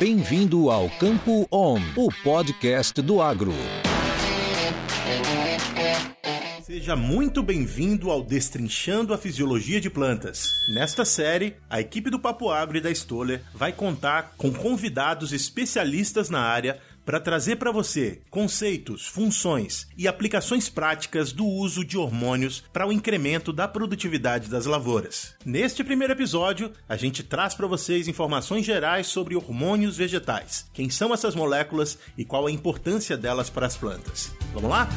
Bem-vindo ao Campo On, o podcast do agro. Seja muito bem-vindo ao Destrinchando a Fisiologia de Plantas. Nesta série, a equipe do Papo Agro e da Stoller vai contar com convidados especialistas na área para trazer para você conceitos, funções e aplicações práticas do uso de hormônios para o incremento da produtividade das lavouras. Neste primeiro episódio, a gente traz para vocês informações gerais sobre hormônios vegetais, quem são essas moléculas e qual a importância delas para as plantas. Vamos lá?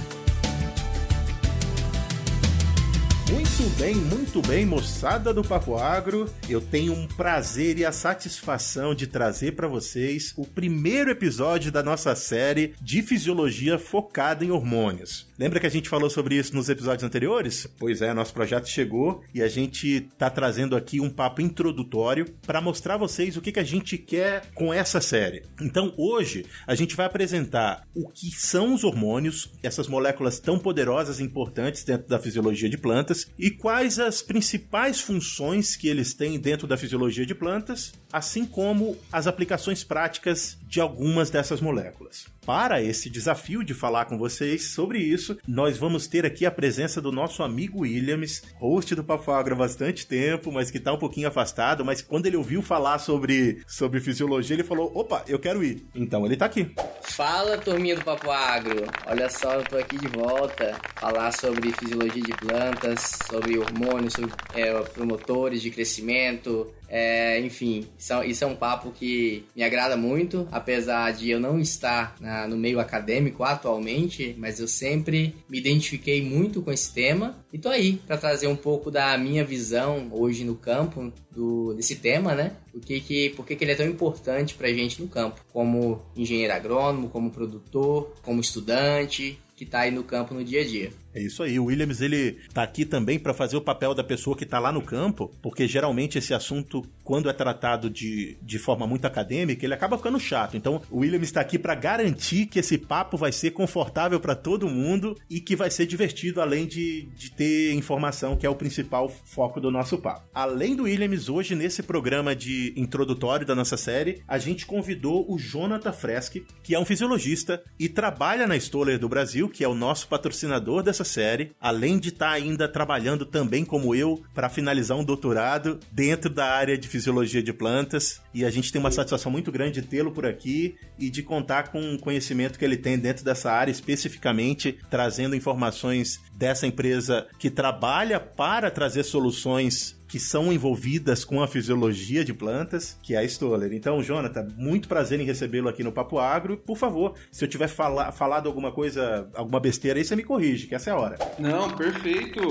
Muito bem, muito bem, moçada do Papo Agro. Eu tenho um prazer e a satisfação de trazer para vocês o primeiro episódio da nossa série de fisiologia focada em hormônios. Lembra que a gente falou sobre isso nos episódios anteriores? Pois é, nosso projeto chegou e a gente tá trazendo aqui um papo introdutório para mostrar a vocês o que, que a gente quer com essa série. Então, hoje a gente vai apresentar o que são os hormônios, essas moléculas tão poderosas e importantes dentro da fisiologia de plantas e quais as principais funções que eles têm dentro da fisiologia de plantas, assim como as aplicações práticas de algumas dessas moléculas. Para esse desafio de falar com vocês sobre isso, nós vamos ter aqui a presença do nosso amigo Williams, host do Papo Agro há bastante tempo, mas que está um pouquinho afastado, mas quando ele ouviu falar sobre, sobre fisiologia, ele falou, opa, eu quero ir. Então ele está aqui. Fala, turminha do Papo Agro! Olha só, eu tô aqui de volta falar sobre fisiologia de plantas, sobre hormônios, sobre é, promotores de crescimento, é, enfim, isso, é, isso, é um papo que me agrada muito, apesar de eu não estar na, no meio acadêmico atualmente, mas eu sempre me identifiquei muito com esse tema e tô aí para trazer um pouco da minha visão hoje no campo do, desse tema, né? O que que, por que, que ele é tão importante pra gente no campo, como engenheiro agrônomo, como produtor, como estudante, que está aí no campo no dia a dia. É isso aí. O Williams ele tá aqui também para fazer o papel da pessoa que está lá no campo, porque geralmente esse assunto, quando é tratado de, de forma muito acadêmica, ele acaba ficando chato. Então, o Williams está aqui para garantir que esse papo vai ser confortável para todo mundo e que vai ser divertido, além de, de ter informação, que é o principal foco do nosso papo. Além do Williams, hoje nesse programa de introdutório da nossa série, a gente convidou o Jonathan Freschi, que é um fisiologista e trabalha na Stoller do Brasil, que é o nosso patrocinador dessa série, além de estar tá ainda trabalhando também como eu para finalizar um doutorado dentro da área de fisiologia de plantas. E a gente tem uma satisfação muito grande de tê-lo por aqui e de contar com o conhecimento que ele tem dentro dessa área, especificamente trazendo informações dessa empresa que trabalha para trazer soluções que são envolvidas com a fisiologia de plantas, que é a Stoller. Então, Jonathan, muito prazer em recebê-lo aqui no Papo Agro. Por favor, se eu tiver fala falado alguma coisa, alguma besteira aí, você me corrige, que essa é a hora. Não, perfeito.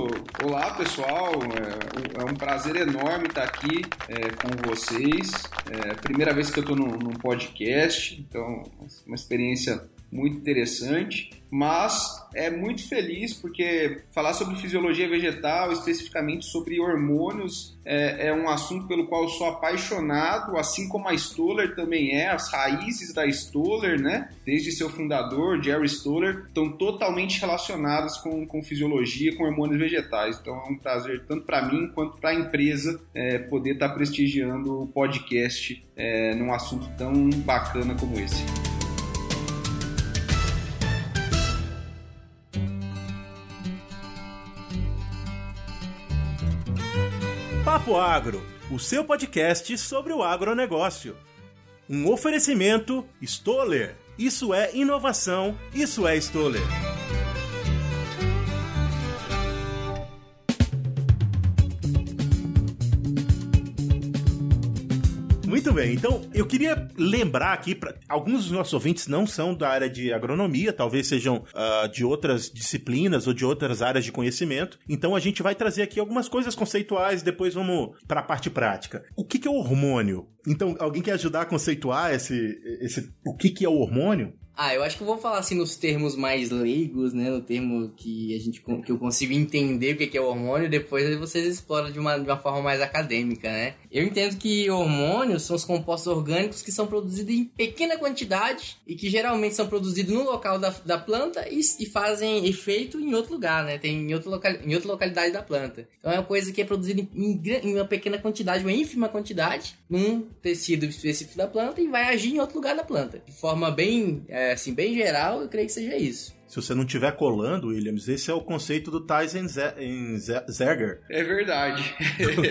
Olá, pessoal. É, é um prazer enorme estar aqui é, com vocês. É a primeira vez que eu estou num, num podcast, então, uma experiência muito interessante, mas é muito feliz porque falar sobre fisiologia vegetal, especificamente sobre hormônios, é, é, um assunto pelo qual sou apaixonado, assim como a Stoller também é, as raízes da Stoller, né? Desde seu fundador, Jerry Stoller, estão totalmente relacionadas com, com fisiologia, com hormônios vegetais. Então é um prazer tanto para mim quanto para a empresa é, poder estar tá prestigiando o podcast é, num assunto tão bacana como esse. Papo Agro, o seu podcast sobre o agronegócio. Um oferecimento Stoller. Isso é inovação, isso é Stoller. Muito bem, então eu queria lembrar aqui, para alguns dos nossos ouvintes não são da área de agronomia, talvez sejam uh, de outras disciplinas ou de outras áreas de conhecimento, então a gente vai trazer aqui algumas coisas conceituais, depois vamos para a parte prática. O que, que, é o hormônio? Então, alguém quer ajudar a conceituar esse, esse, o que, que é o hormônio? Ah, eu acho que eu vou falar assim nos termos mais leigos, né? No termo que a gente que eu consigo entender o que é hormônio, depois vocês exploram de uma, de uma forma mais acadêmica, né? Eu entendo que hormônios são os compostos orgânicos que são produzidos em pequena quantidade e que geralmente são produzidos no local da, da planta e, e fazem efeito em outro lugar, né? Tem em, outro local, em outra localidade da planta. Então é uma coisa que é produzida em, em, em uma pequena quantidade, uma ínfima quantidade, num tecido específico da planta e vai agir em outro lugar da planta. De forma bem é, assim, bem geral, eu creio que seja isso. Se você não estiver colando, Williams, esse é o conceito do Tyson Zerger. É verdade.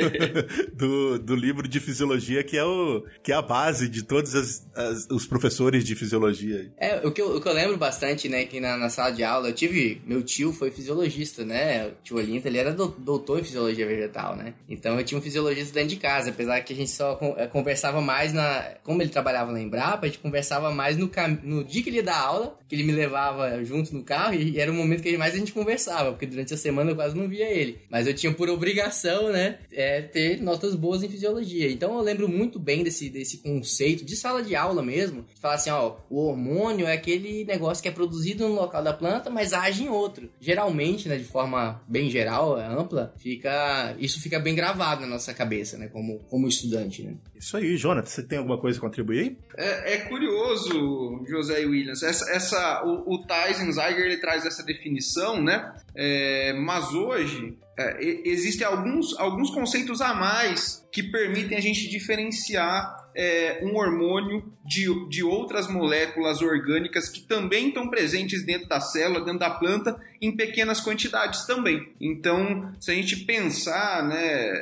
do, do livro de fisiologia, que é, o, que é a base de todos as, as, os professores de fisiologia. É, o que, eu, o que eu lembro bastante, né, que na, na sala de aula, eu tive. Meu tio foi fisiologista, né? O tio Olinto, ele era doutor em fisiologia vegetal, né? Então eu tinha um fisiologista dentro de casa, apesar que a gente só eh, conversava mais na. Como ele trabalhava lá em Brapa, a gente conversava mais no, cam... no dia que ele ia dar aula, que ele me levava junto no carro e era o momento que mais a gente conversava, porque durante a semana eu quase não via ele. Mas eu tinha por obrigação, né, é, ter notas boas em fisiologia. Então eu lembro muito bem desse, desse conceito de sala de aula mesmo, de falar assim, ó, o hormônio é aquele negócio que é produzido no local da planta, mas age em outro. Geralmente, né, de forma bem geral, ampla, fica isso fica bem gravado na nossa cabeça, né, como, como estudante, né. Isso aí, Jonathan, você tem alguma coisa a contribuir? É, é curioso, José Williams, essa, essa o, o Tyson Zeiger ele traz essa definição, né? É, mas hoje é, existem alguns, alguns conceitos a mais que permitem a gente diferenciar é, um hormônio de, de outras moléculas orgânicas que também estão presentes dentro da célula, dentro da planta, em pequenas quantidades também. Então, se a gente pensar, né,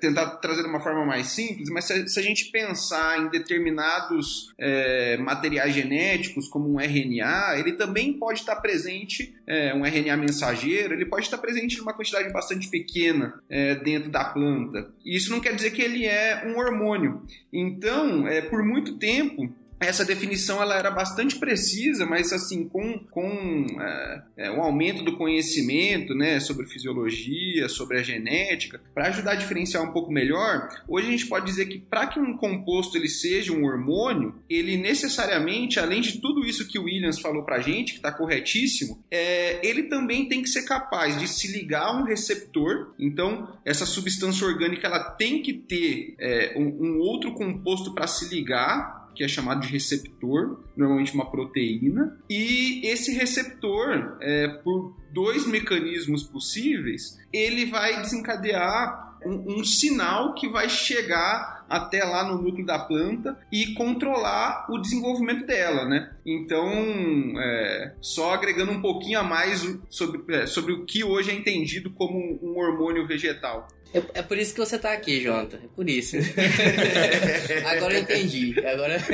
tentar trazer de uma forma mais simples, mas se, se a gente pensar em determinados é, materiais genéticos, como um RNA, ele também pode estar presente, é, um RNA mensageiro, ele pode estar presente em uma quantidade bastante pequena é, dentro da planta. Isso não quer dizer que ele é um hormônio. Então, é, por muito tempo, essa definição ela era bastante precisa, mas assim com, com é, é, o aumento do conhecimento, né, sobre fisiologia, sobre a genética, para ajudar a diferenciar um pouco melhor, hoje a gente pode dizer que para que um composto ele seja um hormônio, ele necessariamente, além de tudo isso que o Williams falou para a gente, que está corretíssimo, é, ele também tem que ser capaz de se ligar a um receptor. Então essa substância orgânica ela tem que ter é, um, um outro composto para se ligar que é chamado de receptor, normalmente uma proteína, e esse receptor, é, por dois mecanismos possíveis, ele vai desencadear um, um, sinal que vai chegar até lá no núcleo da planta e controlar o desenvolvimento dela, né? Então, é, só agregando um pouquinho a mais sobre, é, sobre o que hoje é entendido como um hormônio vegetal. É, é, por isso que você tá aqui, Jonathan. É por isso. Agora eu entendi. Agora.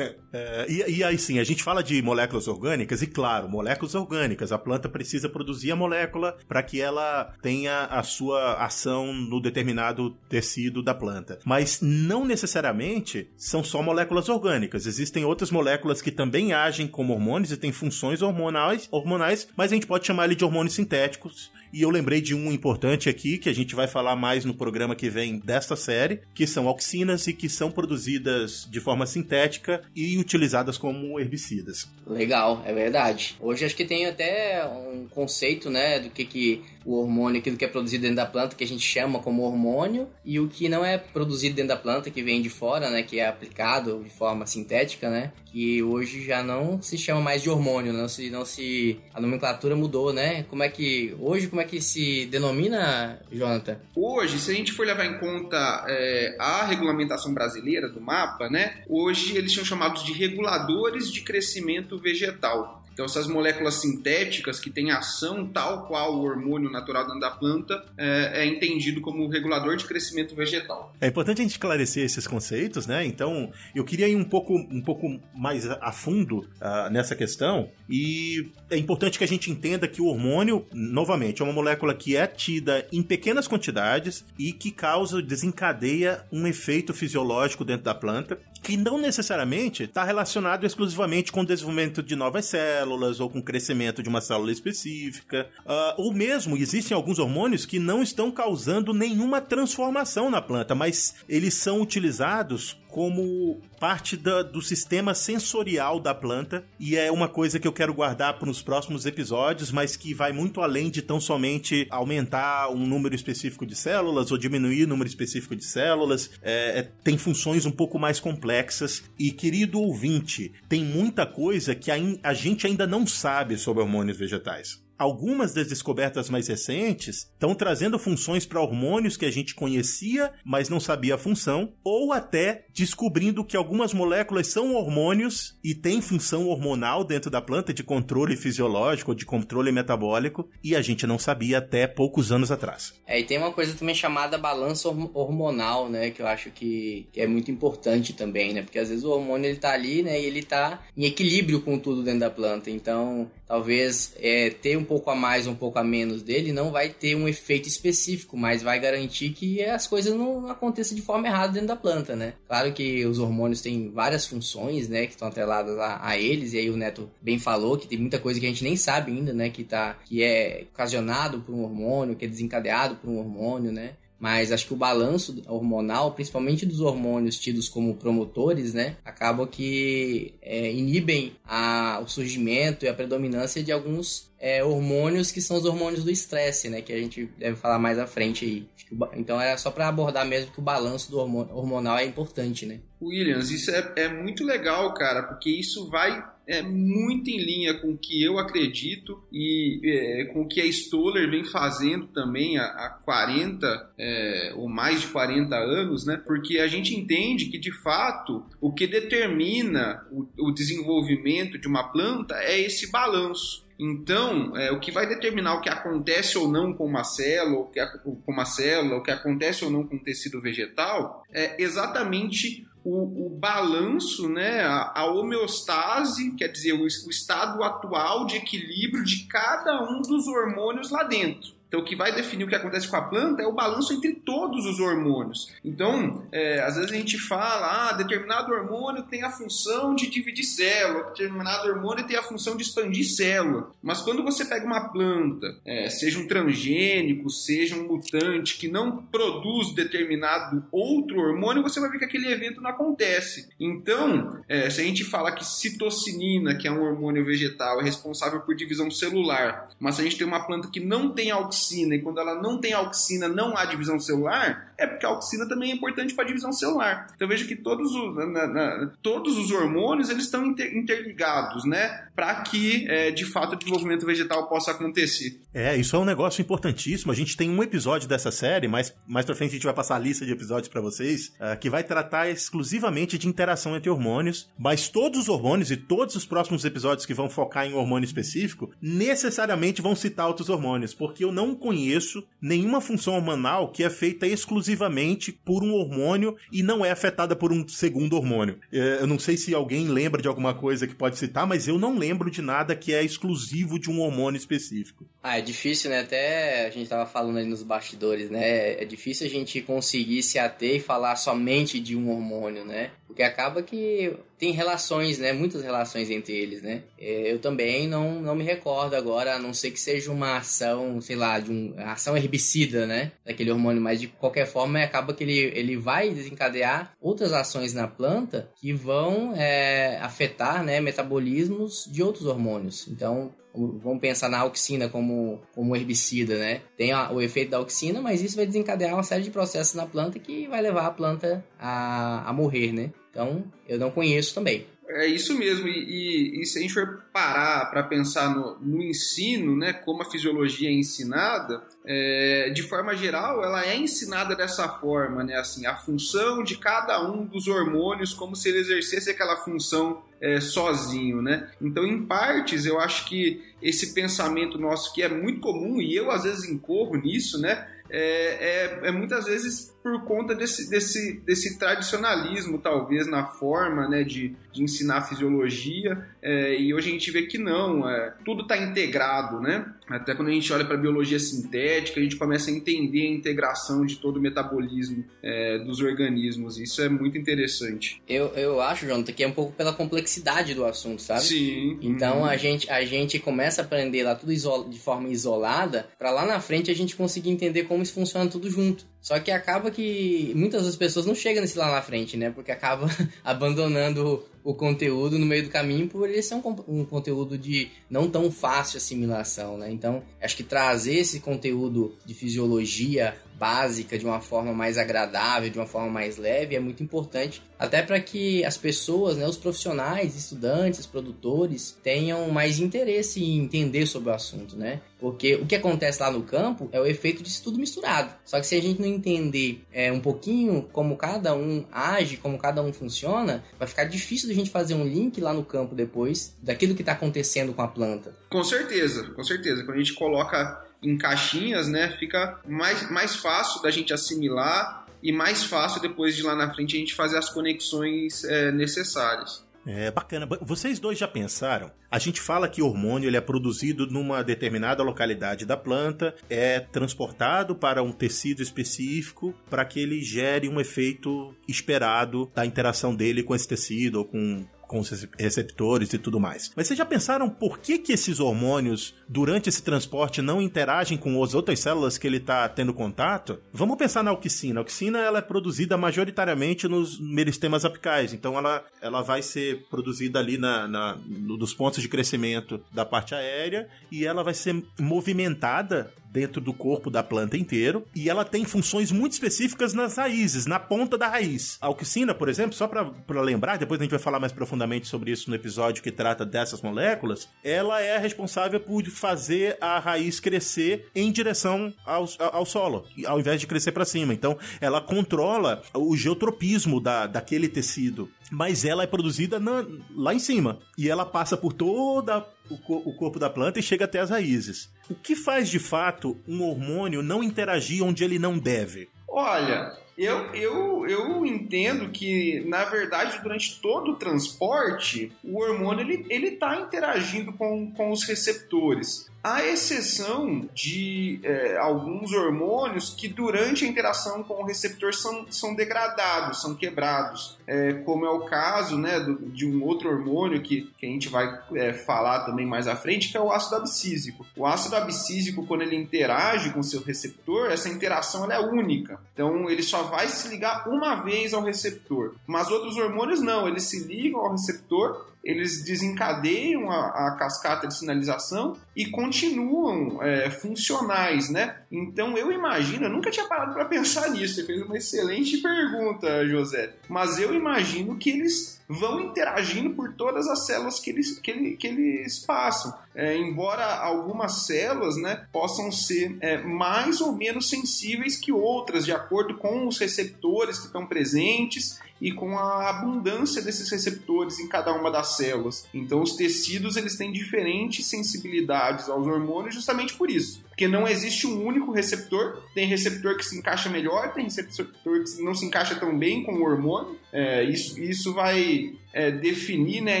é, e, e, aí sim, a gente fala de moléculas orgânicas, e claro, moléculas orgânicas. A planta precisa produzir a molécula para que ela tenha a sua ação no determinado tecido da planta. Mas não necessariamente são só moléculas orgânicas. Existem outras moléculas que também agem como hormônios e têm funções hormonais, hormonais mas a gente pode chamar ele de hormônios sintéticos e eu lembrei de um importante aqui, que a gente vai falar mais no programa que vem desta série, que são auxinas e que são produzidas de forma sintética e utilizadas como herbicidas. Legal, é verdade. Hoje acho que tem até um conceito, né, do que que o hormônio, aquilo que é produzido dentro da planta, que a gente chama como hormônio, e o que não é produzido dentro da planta, que vem de fora, né, que é aplicado de forma sintética, né, que hoje já não se chama mais de hormônio, não se, não se, a nomenclatura mudou, né? Como é que, hoje, como é que se denomina, Jonathan? Hoje, se a gente for levar em conta é, a regulamentação brasileira do mapa, né, hoje eles são chamados de reguladores de crescimento vegetal. Então, essas moléculas sintéticas que têm ação tal qual o hormônio natural da planta é, é, entendido como regulador de crescimento vegetal. É importante a gente esclarecer esses conceitos, né? Então, eu queria ir um pouco, um pouco mais a fundo uh, nessa questão e é importante que a gente entenda que o hormônio, novamente, é uma molécula que é tida em pequenas quantidades e que causa, desencadeia um efeito fisiológico dentro da planta que não necessariamente está relacionado exclusivamente com o desenvolvimento de novas células ou com o crescimento de uma célula específica. Uh, ou mesmo, existem alguns hormônios que não estão causando nenhuma transformação na planta, mas eles são utilizados como parte da, do sistema sensorial da planta e é uma coisa que eu quero guardar para os próximos episódios, mas que vai muito além de tão somente aumentar um número específico de células ou diminuir o número específico de células. É, é, tem funções um pouco mais complexas e, querido ouvinte, tem muita coisa que a, a gente ainda não sabe sobre hormônios vegetais algumas das descobertas mais recentes estão trazendo funções para hormônios que a gente conhecia, mas não sabia a função, ou até descobrindo que algumas moléculas são hormônios e têm função hormonal dentro da planta de controle fisiológico, de controle metabólico, e a gente não sabia até poucos anos atrás. É, e tem uma coisa também chamada balança hormonal, né, que eu acho que, que é muito importante também, né, porque às vezes o hormônio ele tá ali, né, e ele tá em equilíbrio com tudo dentro da planta, então talvez é, ter um pouco a mais, um pouco a menos dele não vai ter um efeito específico, mas vai garantir que as coisas não aconteçam de forma errada dentro da planta, né? Claro que os hormônios têm várias funções, né, que estão atreladas a, a, eles, e aí o Neto bem falou que tem muita coisa que a gente nem sabe ainda, né, que, tá, que é ocasionado por um hormônio, que é desencadeado por um hormônio, né? mas acho que o balanço hormonal, principalmente dos hormônios tidos como promotores, né, acaba que é, inibem a, o surgimento e a predominância de alguns é, hormônios que são os hormônios do estresse, né, que a gente deve falar mais à frente aí. Então era só para abordar mesmo que o balanço do hormonal é importante, né. Williams, isso é, é muito legal, cara, porque isso vai é muito em linha com o que eu acredito e é, com o que a Stoller vem fazendo também há, há 40 é, ou mais de 40 anos, né? Porque a gente entende que de fato o que determina o, o desenvolvimento de uma planta é esse balanço. Então, é, o que vai determinar o que acontece ou não com uma célula, o que, com uma célula, o que acontece ou não com o tecido vegetal, é exatamente o, o balanço, né, a, a, homeostase, quer dizer, o, o estado atual de equilíbrio de cada um dos hormônios lá dentro. Então, o que vai definir o que acontece com a planta é o balanço entre todos os hormônios. Então, é, às vezes a gente fala, ah, determinado hormônio tem a função de dividir célula, determinado hormônio tem a função de expandir célula. Mas quando você pega uma planta, é, seja um transgênico, seja um mutante, que não produz determinado outro hormônio, você vai ver que aquele evento não acontece. Então, é, se a gente fala que citocinina, que é um hormônio vegetal, é responsável por divisão celular, mas se a gente tem uma planta que não tem auxílio auxina e quando ela não tem auxina, não há divisão celular, é porque a auxina também é importante para a divisão celular. Então veja que todos os, na, na, todos os hormônios eles estão inter, interligados, né? Para que é, de fato o desenvolvimento vegetal possa acontecer. É, isso é um negócio importantíssimo. A gente tem um episódio dessa série, mas mais para frente a gente vai passar a lista de episódios para vocês, uh, que vai tratar exclusivamente de interação entre hormônios. Mas todos os hormônios e todos os próximos episódios que vão focar em hormônio específico necessariamente vão citar outros hormônios, porque eu não conheço nenhuma função hormonal que é feita exclusivamente exclusivamente por um hormônio e não é afetada por um segundo hormônio. É, eu não sei se alguém lembra de alguma coisa que pode citar, mas eu não lembro de nada que é exclusivo de um hormônio específico. Ah, é difícil, né? Até a gente tava falando aí nos bastidores, né? É difícil a gente conseguir se ater e falar somente de um hormônio, né? Porque acaba que tem relações, né? Muitas relações entre eles, né? É, eu também não, não me recordo agora, a não ser que seja uma ação, sei lá, de um, ação herbicida, né? Daquele hormônio, mas de qualquer forma acaba que ele, ele vai desencadear outras ações na planta que vão é, afetar, né? Metabolismos de outros hormônios. Então, vamos pensar na auxina como, como herbicida, né? Tem a, o efeito da auxina, mas isso vai desencadear uma série de processos na planta que vai levar a planta a, a morrer, né? Então, eu não conheço também. É isso mesmo, e, e, e se a gente for parar para pensar no, no, ensino, né, como a fisiologia é ensinada, é, de forma geral, ela é ensinada dessa forma, né, assim, a função de cada um dos hormônios, como se ele exercesse aquela função é, sozinho, né? Então, em partes, eu acho que esse pensamento nosso que é muito comum e eu às vezes incorro nisso, né? É, é, é muitas vezes por conta desse, desse, desse tradicionalismo, talvez, na forma né, de, de ensinar fisiologia, é, e hoje a gente vê que não, é, tudo está integrado, né? Até quando a gente olha para a biologia sintética, a gente começa a entender a integração de todo o metabolismo é, dos organismos. Isso é muito interessante. Eu, eu acho, Jonathan, que é um pouco pela complexidade do assunto, sabe? Sim. Então uhum. a, gente, a gente começa a aprender lá tudo de forma isolada, para lá na frente a gente conseguir entender como isso funciona tudo junto Só que acaba que muitas das pessoas não chegam nesse lá na frente, né? Porque acaba abandonando o conteúdo no meio do caminho por ele ser um, um, conteúdo de não tão fácil assimilação, né? Então, acho que trazer esse conteúdo de fisiologia básica de uma forma mais agradável, de uma forma mais leve, é muito importante, até para que as pessoas, né, os profissionais, estudantes, produtores, tenham mais interesse em entender sobre o assunto, né? Porque o que acontece lá no campo é o efeito disso tudo misturado. Só que se a gente não entender é, um pouquinho como cada um age, como cada um funciona, vai ficar difícil da gente fazer um link lá no campo depois daquilo que está acontecendo com a planta. Com certeza, com certeza. Quando a gente coloca em caixinhas, né, fica mais, mais fácil da gente assimilar e mais fácil depois de lá na frente a gente fazer as conexões é, necessárias. É bacana. Vocês dois já pensaram? A gente fala que hormônio ele é produzido numa determinada localidade da planta, é transportado para um tecido específico para que ele gere um efeito esperado da interação dele com esse tecido ou com com os receptores e tudo mais. Mas vocês já pensaram por que, que esses hormônios, durante esse transporte, não interagem com as outras células que ele está tendo contato? Vamos pensar na auxina. A auxina ela é produzida majoritariamente nos meristemas apicais, então ela, ela vai ser produzida ali na, na, nos pontos de crescimento da parte aérea e ela vai ser movimentada dentro do corpo da planta inteiro e ela tem funções muito específicas nas raízes, na ponta da raiz. A auxina, por exemplo, só para lembrar, depois a gente vai falar mais profundamente sobre isso no episódio que trata dessas moléculas, ela é responsável por fazer a raiz crescer em direção ao, ao solo, ao invés de crescer para cima. Então, ela controla o geotropismo da, daquele tecido mas ela é produzida na, lá em cima. E ela passa por toda o, o, corpo da planta e chega até as raízes. O que faz de fato um hormônio não interagir onde ele não deve? Olha, eu, eu, eu entendo que, na verdade, durante todo o transporte, o hormônio ele, ele tá interagindo com, com os receptores. A exceção de é, alguns hormônios que, durante a interação com o receptor, são, são degradados, são quebrados. É, como é o caso né, do, de um outro hormônio que, que a gente vai é, falar também mais à frente, que é o ácido abscísico. O ácido abscísico, quando ele interage com seu receptor, essa interação é única. Então, ele só vai se ligar uma vez ao receptor. Mas outros hormônios não, eles se ligam ao receptor eles desencadeiam a, a, cascata de sinalização e continuam é, funcionais, né? Então eu imagino, eu nunca tinha parado para pensar nisso. Você fez uma excelente pergunta, José. Mas eu imagino que eles vão interagindo por todas as células que eles, que, ele, que eles passam. É, embora algumas células né, possam ser é, mais ou menos sensíveis que outras, de acordo com os receptores que estão presentes e com a abundância desses receptores em cada uma das células. Então, os tecidos eles têm diferentes sensibilidades aos hormônios justamente por isso. Porque não existe um único receptor, tem receptor que se encaixa melhor, tem receptor que não se encaixa tão bem com o hormônio. É, isso, isso vai é, definir né, a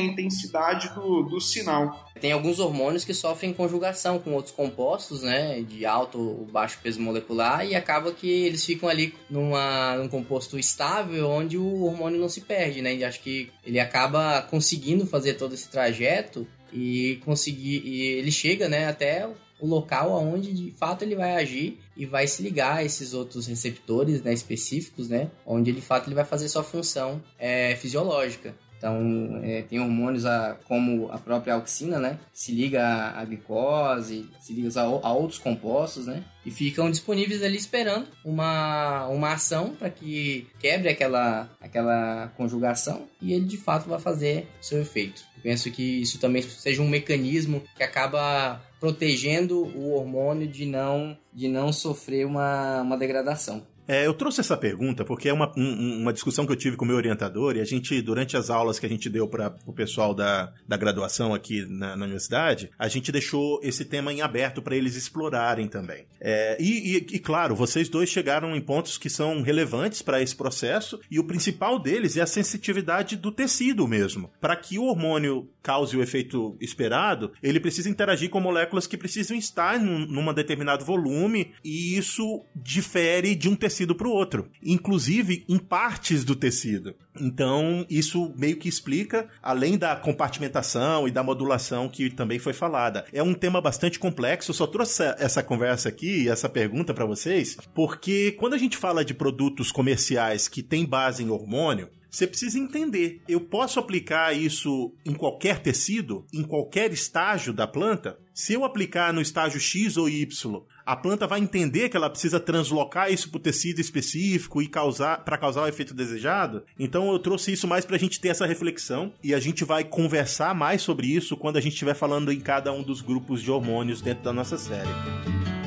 intensidade do, do sinal. Tem alguns hormônios que sofrem conjugação com outros compostos, né, de alto ou baixo peso molecular, e acaba que eles ficam ali numa, num composto estável onde o hormônio não se perde, né, e acho que ele acaba conseguindo fazer todo esse trajeto e conseguir, e ele chega, né, até o local onde de fato ele vai agir e vai se ligar a esses outros receptores né, específicos, né, onde de fato ele vai fazer sua função é, fisiológica. Então, é, tem hormônios a, como a própria auxina, né? Se liga à glicose, se liga a, a outros compostos, né? E ficam disponíveis ali esperando uma, uma ação para que quebre aquela, aquela conjugação e ele de fato vai fazer seu efeito. penso que isso também seja um mecanismo que acaba protegendo o hormônio de não, de não sofrer uma, uma degradação. É, eu trouxe essa pergunta porque é uma, um, uma discussão que eu tive com o meu orientador e a gente, durante as aulas que a gente deu para o pessoal da, da graduação aqui na, na, universidade, a gente deixou esse tema em aberto para eles explorarem também. É, e, e, e, claro, vocês dois chegaram em pontos que são relevantes para esse processo e o principal deles é a sensitividade do tecido mesmo. Para que o hormônio cause o efeito esperado, ele precisa interagir com moléculas que precisam estar num, num determinado volume e isso difere de um tecido tecido para o outro, inclusive em partes do tecido. Então, isso meio que explica, além da compartimentação e da modulação que também foi falada. É um tema bastante complexo, eu só trouxe essa conversa aqui, essa pergunta para vocês, porque quando a gente fala de produtos comerciais que têm base em hormônio, você precisa entender. Eu posso aplicar isso em qualquer tecido, em qualquer estágio da planta? Se eu aplicar no estágio X ou Y, a planta vai entender que ela precisa translocar isso para o tecido específico e causar para causar o efeito desejado? Então eu trouxe isso mais para a gente ter essa reflexão e a gente vai conversar mais sobre isso quando a gente estiver falando em cada um dos grupos de hormônios dentro da nossa série.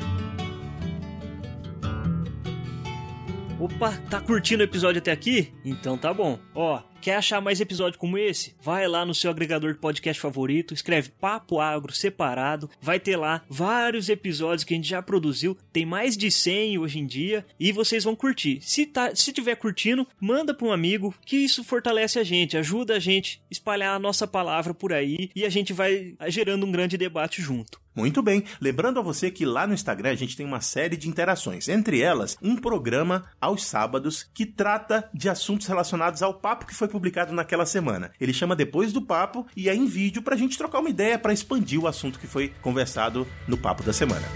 Opa, tá curtindo o episódio até aqui? Então tá bom. Ó, Quer achar mais episódio como esse? Vai lá no seu agregador de podcast favorito, escreve Papo Agro separado, vai ter lá vários episódios que a gente já produziu, tem mais de 100 hoje em dia e vocês vão curtir. Se tá, se tiver curtindo, manda para um amigo, que isso fortalece a gente, ajuda a gente a espalhar a nossa palavra por aí e a gente vai gerando um grande debate junto. Muito bem. Lembrando a você que lá no Instagram a gente tem uma série de interações. Entre elas, um programa aos sábados que trata de assuntos relacionados ao papo que foi publicado naquela semana. Ele chama Depois do Papo e é em vídeo para a gente trocar uma ideia para expandir o assunto que foi conversado no Papo da Semana.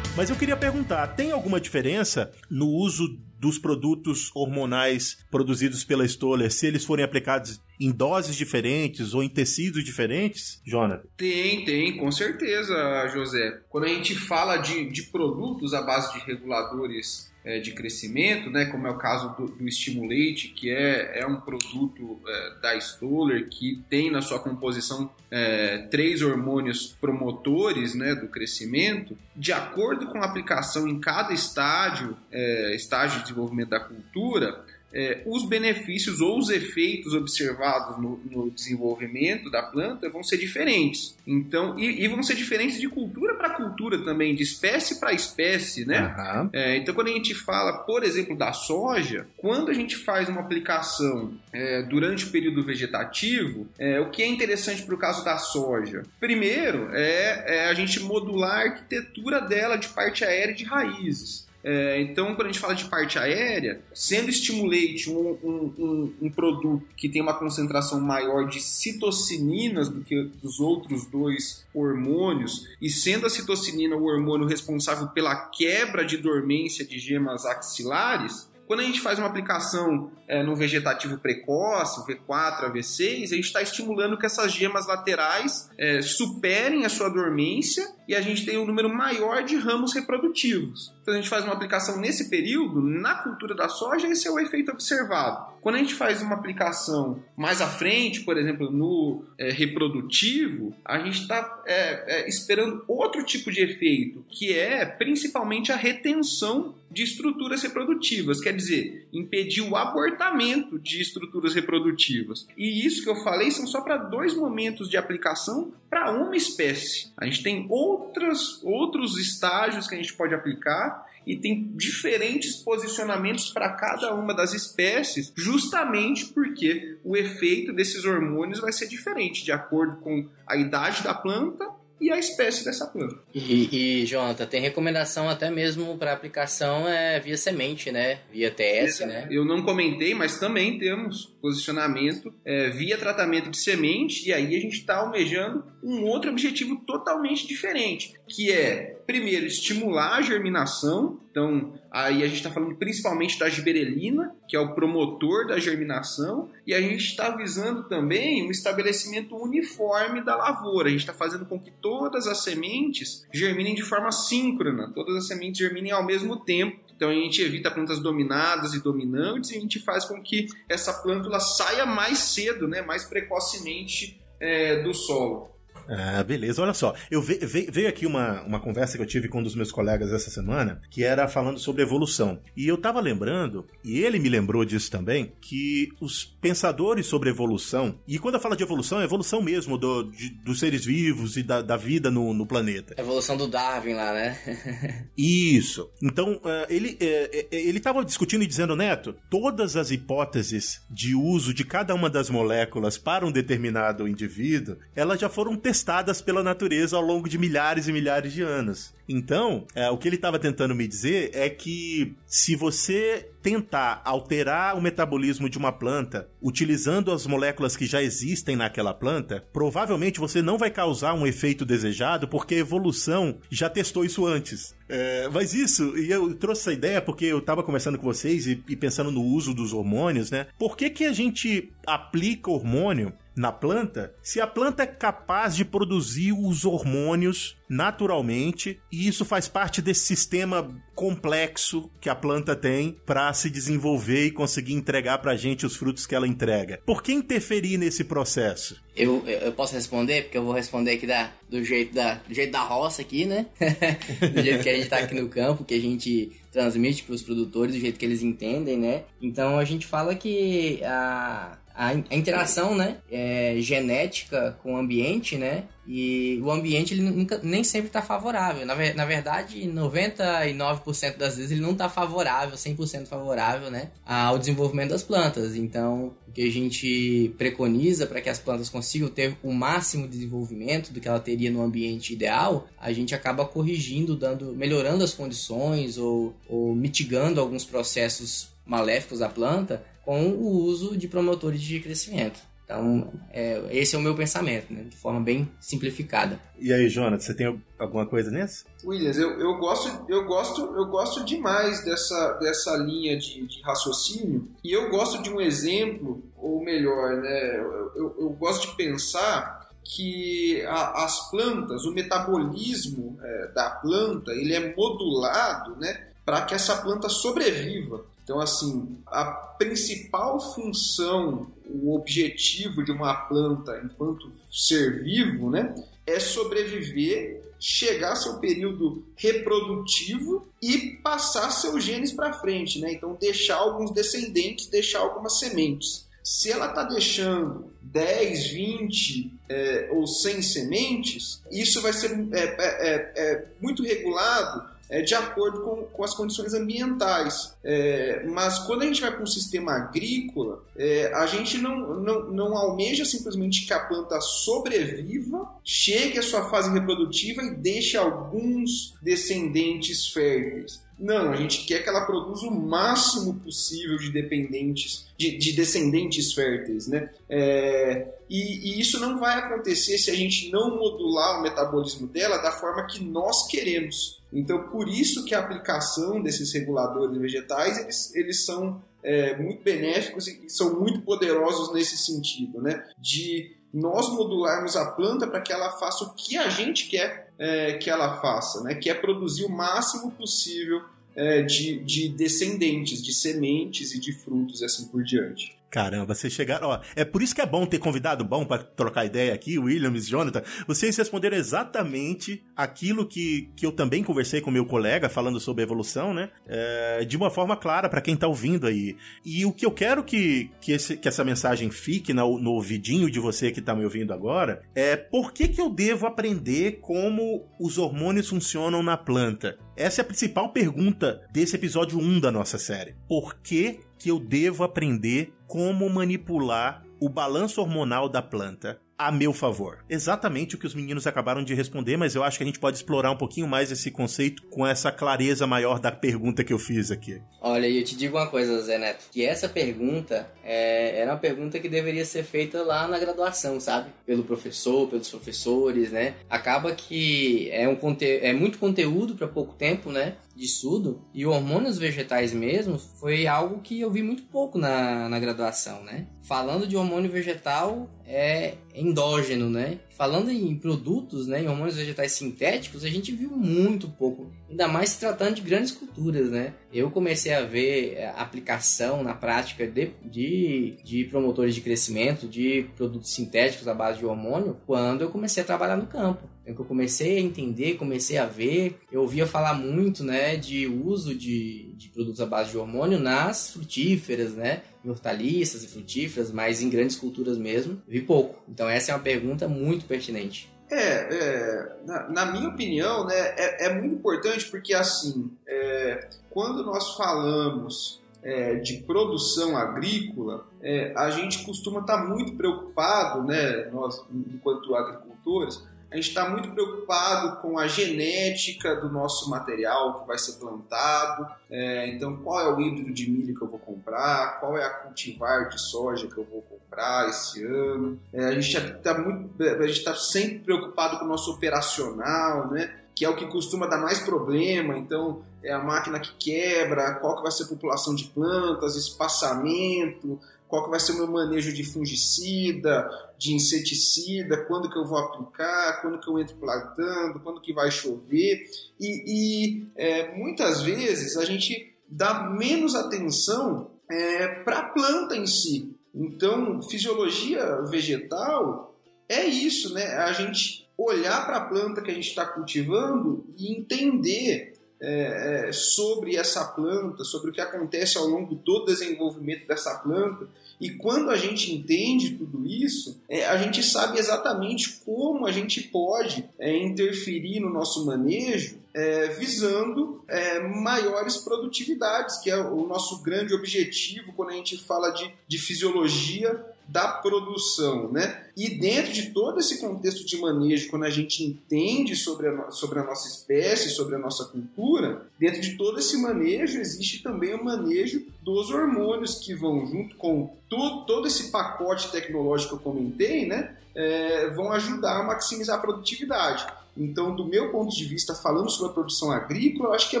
Mas eu queria perguntar, tem alguma diferença no uso dos produtos hormonais produzidos pela Stoller, se eles forem aplicados em doses diferentes ou em tecidos diferentes, Jonathan? Tem, tem, com certeza, José. Quando a gente fala de, de produtos à base de reguladores é, de crescimento, né, como é o caso do, do Stimulate, que é, é um produto é, da Stoller que tem na sua composição é, três hormônios promotores né, do crescimento, de acordo com a aplicação em cada estágio, é, estágio de desenvolvimento da cultura, é, os benefícios ou os efeitos observados no, no, desenvolvimento da planta vão ser diferentes. Então, e, e vão ser diferentes de cultura para cultura também, de espécie para espécie, né? Uhum. É, então, quando a gente fala, por exemplo, da soja, quando a gente faz uma aplicação é, durante o período vegetativo, é, o que é interessante para o caso da soja? Primeiro, é, é a gente modular a arquitetura dela de parte aérea e de raízes. É, então, quando a gente fala de parte aérea, sendo estimulate um, um, um, um, produto que tem uma concentração maior de citocininas do que dos outros dois hormônios, e sendo a citocinina o hormônio responsável pela quebra de dormência de gemas axilares, quando a gente faz uma aplicação é, no vegetativo precoce, V4 a V6, a gente está estimulando que essas gemas laterais é, superem a sua dormência e a gente tem um número maior de ramos reprodutivos. Então a gente faz uma aplicação nesse período, na cultura da soja, esse é o efeito observado. Quando a gente faz uma aplicação mais à frente, por exemplo, no é, reprodutivo, a gente está é, é, esperando outro tipo de efeito, que é principalmente a retenção de estruturas reprodutivas, quer dizer, impedir o abortamento de estruturas reprodutivas. E isso que eu falei são só para dois momentos de aplicação para uma espécie. A gente tem outros, outros estágios que a gente pode aplicar e tem diferentes posicionamentos para cada uma das espécies, justamente porque o efeito desses hormônios vai ser diferente de acordo com a idade da planta e a espécie dessa planta. E, e Jonathan, tem recomendação até mesmo para aplicação é, via semente, né? Via TS, né? Eu não comentei, mas também temos posicionamento é, via tratamento de semente, e aí a gente está almejando um outro objetivo totalmente diferente, que é, primeiro, estimular a germinação. Então, aí a gente está falando principalmente da giberelina, que é o promotor da germinação, e a gente está visando também um estabelecimento uniforme da lavoura. A gente está fazendo com que todas as sementes germinem de forma síncrona, todas as sementes germinem ao mesmo tempo então a gente evita plantas dominadas e dominantes e a gente faz com que essa plântula saia mais cedo, né, mais precocemente é, do solo. Ah, beleza. Olha só, eu ve, ve, veio aqui uma, uma conversa que eu tive com um dos meus colegas essa semana, que era falando sobre evolução. E eu tava lembrando, e ele me lembrou disso também, que os pensadores sobre evolução, e quando eu falo de evolução, é evolução mesmo do, de, dos seres vivos e da, da vida no, no planeta. evolução do Darwin lá, né? Isso. Então, uh, ele, uh, ele tava discutindo e dizendo, Neto, todas as hipóteses de uso de cada uma das moléculas para um determinado indivíduo, elas já foram testadas pela natureza ao longo de milhares e milhares de anos. Então, é, o que ele estava tentando me dizer é que se você tentar alterar o metabolismo de uma planta utilizando as moléculas que já existem naquela planta, provavelmente você não vai causar um efeito desejado porque a evolução já testou isso antes. É, mas isso, e eu trouxe essa ideia porque eu estava conversando com vocês e, e, pensando no uso dos hormônios, né? Por que, que a gente aplica hormônio na planta se a planta é capaz de produzir os hormônios naturalmente e isso faz parte desse sistema complexo que a planta tem para se desenvolver e conseguir entregar para a gente os frutos que ela entrega. Por que interferir nesse processo? Eu, eu posso responder, porque eu vou responder aqui da, do, jeito da, do jeito da roça aqui, né? do jeito que a gente tá aqui no campo, que a gente transmite para os produtores, do jeito que eles entendem, né? Então a gente fala que a, a, interação, né, é, genética com o ambiente, né, e o ambiente ele nunca, nem sempre está favorável. Na, na verdade, 99% das vezes ele não está favorável, 100% favorável, né, ao desenvolvimento das plantas. Então, o que a gente preconiza para que as plantas consigam ter o máximo desenvolvimento do que ela teria no ambiente ideal, a gente acaba corrigindo, dando, melhorando as condições ou, ou mitigando alguns processos maléficos da planta com o uso de promotores de crescimento. Então, é, esse é o meu pensamento, né? de forma bem simplificada. E aí, Jonathan, você tem alguma coisa nisso? Williams, eu, eu, gosto, eu, gosto, eu gosto demais dessa, dessa linha de, de raciocínio e eu gosto de um exemplo, ou melhor, né? eu, eu, eu gosto de pensar que a, as plantas, o metabolismo é, da planta, ele é modulado né, para que essa planta sobreviva. Então, assim, a principal função, o objetivo de uma planta enquanto ser vivo, né, é sobreviver, chegar ao seu período reprodutivo e passar seus genes para frente, né? Então, deixar alguns descendentes, deixar algumas sementes. Se ela está deixando 10, 20 é, ou 100 sementes, isso vai ser é, é, é, é muito regulado é, de acordo com, com as condições ambientais. É, mas quando a gente vai para um sistema agrícola, é, a gente não, não, não almeja simplesmente que a planta sobreviva, chegue à sua fase reprodutiva e deixe alguns descendentes férteis. Não, a gente quer que ela produza o máximo possível de dependentes, de, de descendentes férteis, né? É, e, e, isso não vai acontecer se a gente não modular o metabolismo dela da forma que nós queremos. Então, por isso que a aplicação desses reguladores vegetais, eles, eles são é, muito benéficos e são muito poderosos nesse sentido, né? De nós modularmos a planta para que ela faça o que a gente quer é, que ela faça, né? Que é produzir o máximo possível é, de, de descendentes, de sementes e de frutos e assim por diante. Caramba, vocês chegaram. Ó, é por isso que é bom ter convidado bom para trocar ideia aqui, Williams, Jonathan. Vocês responderam exatamente aquilo que, que eu também conversei com meu colega falando sobre evolução, né? É, de uma forma clara para quem tá ouvindo aí. E o que eu quero que, que, esse, que essa mensagem fique no, no ouvidinho de você que tá me ouvindo agora é por que, que eu devo aprender como os hormônios funcionam na planta? Essa é a principal pergunta desse episódio 1 da nossa série. Por que que eu devo aprender como manipular o balanço hormonal da planta a meu favor. Exatamente o que os meninos acabaram de responder, mas eu acho que a gente pode explorar um pouquinho mais esse conceito com essa clareza maior da pergunta que eu fiz aqui. Olha, eu te digo uma coisa, Zé Neto, que essa pergunta é, era uma pergunta que deveria ser feita lá na graduação, sabe? Pelo professor, pelos professores, né? Acaba que é, um conte é muito conteúdo para pouco tempo, né? De estudo e hormônios vegetais mesmo foi algo que eu vi muito pouco na, na graduação, né? Falando de hormônio vegetal é endógeno, né? Falando em produtos, né, em hormônios vegetais sintéticos, a gente viu muito pouco, ainda mais se tratando de grandes culturas, né? Eu comecei a ver é, aplicação na prática de, de, de promotores de crescimento, de produtos sintéticos à base de hormônio, quando eu comecei a trabalhar no campo. É que eu comecei a entender, comecei a ver, eu ouvia falar muito, né, de uso de, de produtos à base de hormônio nas frutíferas, né, em hortaliças e frutíferas, mas em grandes culturas mesmo, vi pouco. Então essa é uma pergunta muito pertinente. É, é na, na, minha opinião, né, é, é, muito importante porque assim, é, quando nós falamos é, de produção agrícola, é, a gente costuma estar muito preocupado, né, nós enquanto agricultores, a gente está muito preocupado com a genética do nosso material que vai ser plantado. É, então, qual é o híbrido de milho que eu vou comprar? Qual é a cultivar de soja que eu vou comprar esse ano? É, a gente está muito, a gente está sempre preocupado com o nosso operacional, né? Que é o que costuma dar mais problema. Então, é a máquina que quebra, qual que vai ser a população de plantas, espaçamento, qual que vai ser o meu manejo de fungicida, de inseticida, quando que eu vou aplicar, quando que eu entro plantando, quando que vai chover. E, e é, muitas vezes a gente dá menos atenção é, para a planta em si. Então, fisiologia vegetal é isso, né? A gente olhar para a planta que a gente está cultivando e entender é, é, sobre essa planta, sobre o que acontece ao longo do desenvolvimento dessa planta. E quando a gente entende tudo isso, é, a gente sabe exatamente como a gente pode é, interferir no nosso manejo é, visando é, maiores produtividades, que é o nosso grande objetivo quando a gente fala de, de fisiologia da produção, né? E dentro de todo esse contexto de manejo, quando a gente entende sobre a, sobre a nossa espécie, sobre a nossa cultura, dentro de todo esse manejo existe também o manejo dos hormônios que vão junto com todo, todo esse pacote tecnológico que eu comentei, né? É, vão ajudar a maximizar a produtividade. Então, do meu ponto de vista, falando sobre a produção agrícola, eu acho que é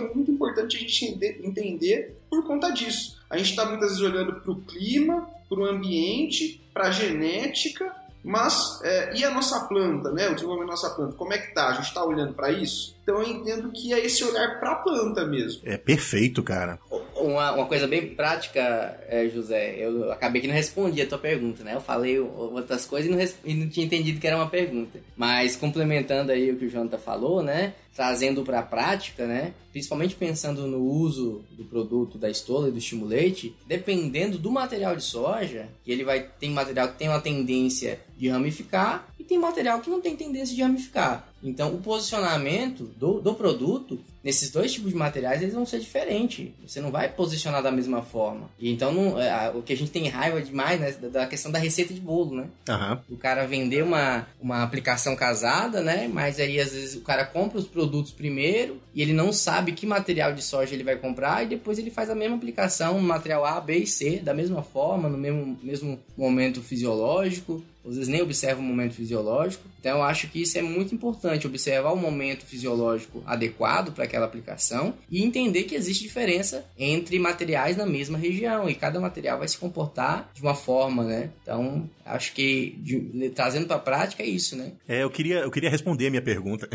muito importante a gente entender por conta disso. A gente está muitas vezes olhando para o clima, para o ambiente, para a genética, mas é, e a nossa planta, né? O desenvolvimento da nossa planta, como é que tá? A gente está olhando para isso? Então eu entendo que é esse olhar para a planta mesmo. É perfeito, cara. Uma, uma coisa bem prática, é, José, eu acabei que não respondi a tua pergunta, né? Eu falei outras coisas e não, e não tinha entendido que era uma pergunta. Mas complementando aí o que o Jonathan falou, né? Trazendo para a prática, né? Principalmente pensando no uso do produto da estola e do estimulante, dependendo do material de soja, que ele vai tem material que tem uma tendência de ramificar e tem material que não tem tendência de ramificar. Então, o posicionamento do, do produto nesses dois tipos de materiais eles vão ser diferentes. Você não vai posicionar da mesma forma. E então, não, é, o que a gente tem raiva demais né, da questão da receita de bolo, né? Uhum. O cara vender uma, uma aplicação casada, né? Mas aí às vezes o cara compra os produtos primeiro e ele não sabe que material de soja ele vai comprar e depois ele faz a mesma aplicação material A, B e C da mesma forma, no mesmo, mesmo momento fisiológico às vezes nem observa o momento fisiológico. Então eu acho que isso é muito importante, observar o momento fisiológico adequado para aquela aplicação e entender que existe diferença entre materiais na mesma região e cada material vai se comportar de uma forma, né? Então acho que de, trazendo para a prática é isso, né? É, eu queria, eu queria responder a minha pergunta.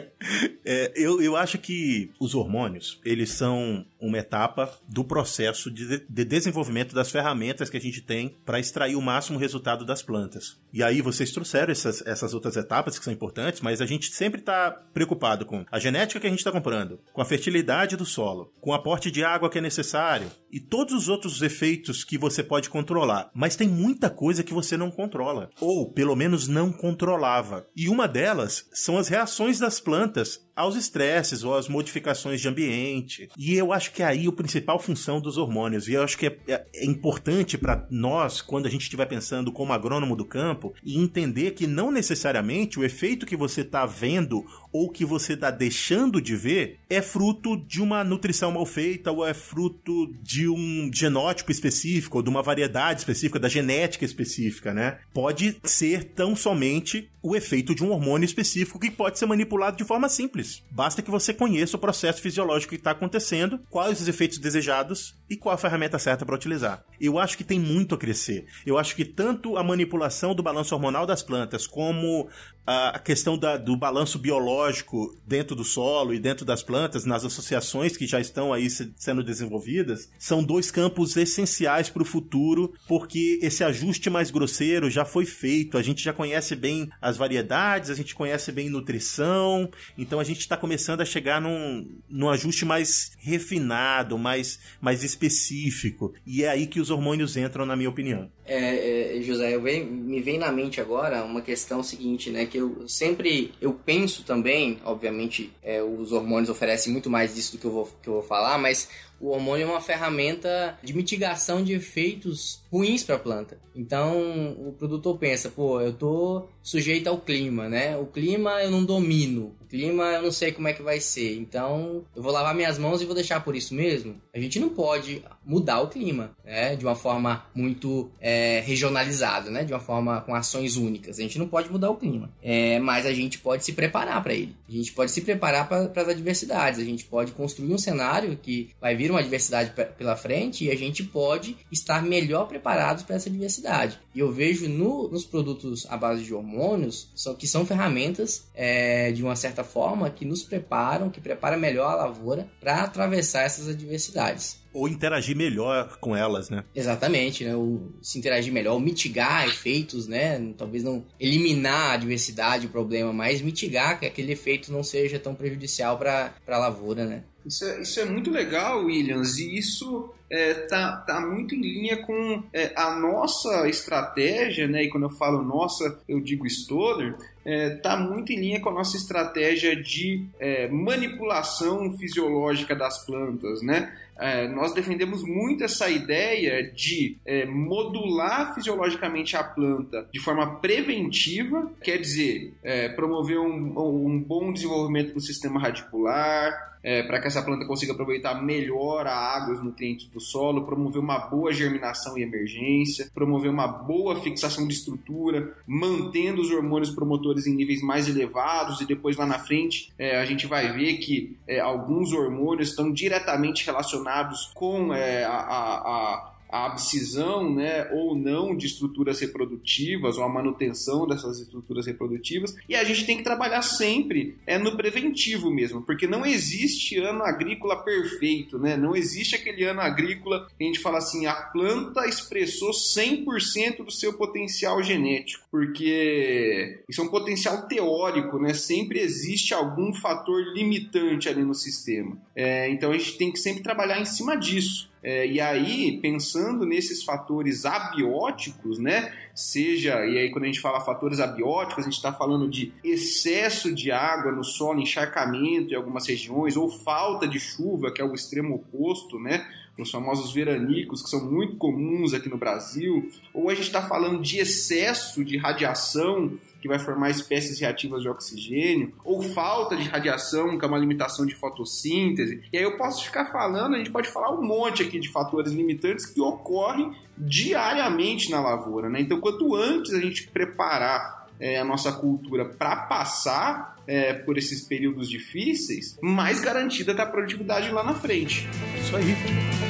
é, eu, eu acho que os hormônios, eles são uma etapa do processo de, de desenvolvimento das ferramentas que a gente tem para extrair o máximo resultado das plantas. E aí vocês trouxeram essas, essas outras etapas que são importantes, mas a gente sempre está preocupado com a genética que a gente está comprando, com a fertilidade do solo, com o aporte de água que é necessário e todos os outros efeitos que você pode controlar. Mas tem muita coisa que você não controla, ou pelo menos não controlava. E uma delas são as reações das plantas aos estresses ou às modificações de ambiente. E eu acho que é aí a principal função dos hormônios. E eu acho que é, é, é importante para nós, quando a gente estiver pensando como agrônomo do campo, e entender que não necessariamente o efeito que você está vendo ou que você está deixando de ver é fruto de uma nutrição mal feita ou é fruto de um genótipo específico ou de uma variedade específica, da genética específica, né? Pode ser tão somente o efeito de um hormônio específico que pode ser manipulado de forma simples. Basta que você conheça o processo fisiológico que está acontecendo, quais os efeitos desejados e qual a ferramenta certa para utilizar. Eu acho que tem muito a crescer. Eu acho que tanto a manipulação do balanço hormonal das plantas como a questão da, do balanço biológico dentro do solo e dentro das plantas, nas associações que já estão aí se, sendo desenvolvidas, são dois campos essenciais para o futuro, porque esse ajuste mais grosseiro já foi feito, a gente já conhece bem as variedades, a gente conhece bem nutrição, então a gente está começando a chegar num, num ajuste mais refinado, mais, mais específico, e é aí que os hormônios entram, na minha opinião. É, é, José, eu venho, me vem na mente agora uma questão seguinte, né? Que eu sempre eu penso também, obviamente, é, os hormônios oferecem muito mais disso do que eu vou, que eu vou falar, mas o hormônio é uma ferramenta de mitigação de efeitos ruins para a planta. Então, o produtor pensa, pô, eu tô sujeita ao clima, né? O clima eu não domino, o clima eu não sei como é que vai ser, então eu vou lavar minhas mãos e vou deixar por isso mesmo. A gente não pode mudar o clima, né? De uma forma muito é, regionalizada, né? De uma forma com ações únicas. A gente não pode mudar o clima, é, mas a gente pode se preparar para ele. A gente pode se preparar para as adversidades. A gente pode construir um cenário que vai vir uma adversidade pela frente e a gente pode estar melhor preparados para essa adversidade. E eu vejo no, nos produtos à base de hormônios são, que são ferramentas é, de uma certa forma que nos preparam, que prepara melhor a lavoura para atravessar essas adversidades ou interagir melhor com elas, né? Exatamente, né? O, se interagir melhor, ou mitigar efeitos, né? Talvez não eliminar a diversidade, o problema, mas mitigar que aquele efeito não seja tão prejudicial para a lavoura, né? Isso é, isso é muito legal, Williams, e isso é, tá, tá muito em linha com é, a nossa estratégia, né? E quando eu falo nossa, eu digo Stoller, é, tá muito em linha com a nossa estratégia de é, manipulação fisiológica das plantas, né? É, nós defendemos muito essa ideia de é, modular fisiologicamente a planta de forma preventiva, quer dizer, é, promover um, um, bom desenvolvimento do sistema radicular, é, para que essa planta consiga aproveitar melhor a água e os nutrientes do solo, promover uma boa germinação e emergência, promover uma boa fixação de estrutura, mantendo os hormônios promotores em níveis mais elevados e depois lá na frente é, a gente vai ver que é, alguns hormônios estão diretamente relacionados com é, a, a, a a abscisão né, ou não de estruturas reprodutivas ou a manutenção dessas estruturas reprodutivas. E a gente tem que trabalhar sempre é, no preventivo mesmo, porque não existe ano agrícola perfeito, né? não existe aquele ano agrícola que a gente fala assim, a planta expressou 100% do seu potencial genético, porque isso é um potencial teórico, né? sempre existe algum fator limitante ali no sistema. É, então a gente tem que sempre trabalhar em cima disso. É, e aí, pensando nesses fatores abióticos, né? Seja, e aí quando a gente fala fatores abióticos, a gente está falando de excesso de água no solo, encharcamento em algumas regiões, ou falta de chuva, que é o extremo oposto, né? Os famosos veranicos, que são muito comuns aqui no Brasil, ou a gente está falando de excesso de radiação que vai formar espécies reativas de oxigênio, ou falta de radiação, que é uma limitação de fotossíntese. E aí eu posso ficar falando, a gente pode falar um monte aqui de fatores limitantes que ocorrem diariamente na lavoura. Né? Então, quanto antes a gente preparar é, a nossa cultura para passar é, por esses períodos difíceis, mais garantida está a produtividade lá na frente. Isso aí.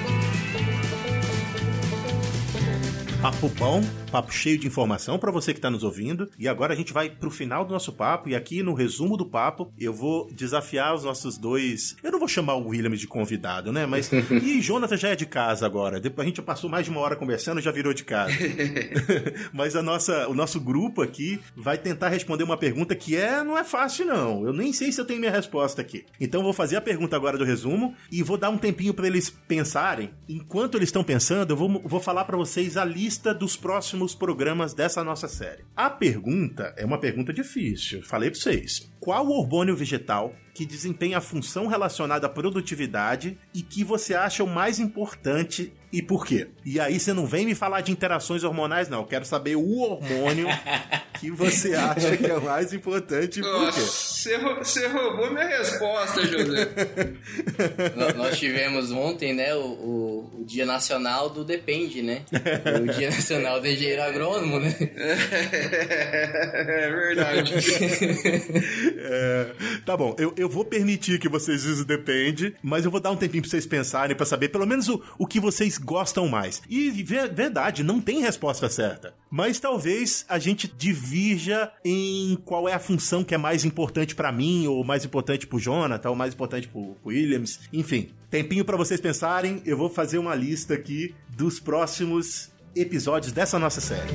Papo bom, papo cheio de informação para você que está nos ouvindo. E agora a gente vai para o final do nosso papo. E aqui no resumo do papo, eu vou desafiar os nossos dois. Eu não vou chamar o William de convidado, né? Mas. e Jonathan já é de casa agora. Depois a gente passou mais de uma hora conversando, já virou de casa. Mas a nossa, o nosso grupo aqui vai tentar responder uma pergunta que é não é fácil, não. Eu nem sei se eu tenho minha resposta aqui. Então eu vou fazer a pergunta agora do resumo e vou dar um tempinho para eles pensarem. Enquanto eles estão pensando, eu vou, vou falar para vocês a lista lista dos próximos programas dessa nossa série. A pergunta é uma pergunta difícil, falei para vocês. Qual hormônio vegetal que desempenha a função relacionada à produtividade e que você acha o mais importante e por quê? E aí você não vem me falar de interações hormonais, não. Eu quero saber o hormônio que você acha que é mais importante e por quê. Você roubou minha resposta, José. Nós tivemos ontem, né, o, o, o, Dia Nacional do Depende, né? O Dia Nacional do Engenheiro Agrônomo, né? É, verdade. É, tá bom, eu, eu vou permitir que vocês usem o Depende, mas eu vou dar um tempinho pra vocês pensarem, para saber pelo menos o, o que vocês gostam mais. E verdade, não tem resposta certa. Mas talvez a gente divirja em qual é a função que é mais importante para mim, ou mais importante pro Jonathan, ou mais importante pro, pro Williams. Enfim, tempinho para vocês pensarem. Eu vou fazer uma lista aqui dos próximos episódios dessa nossa série.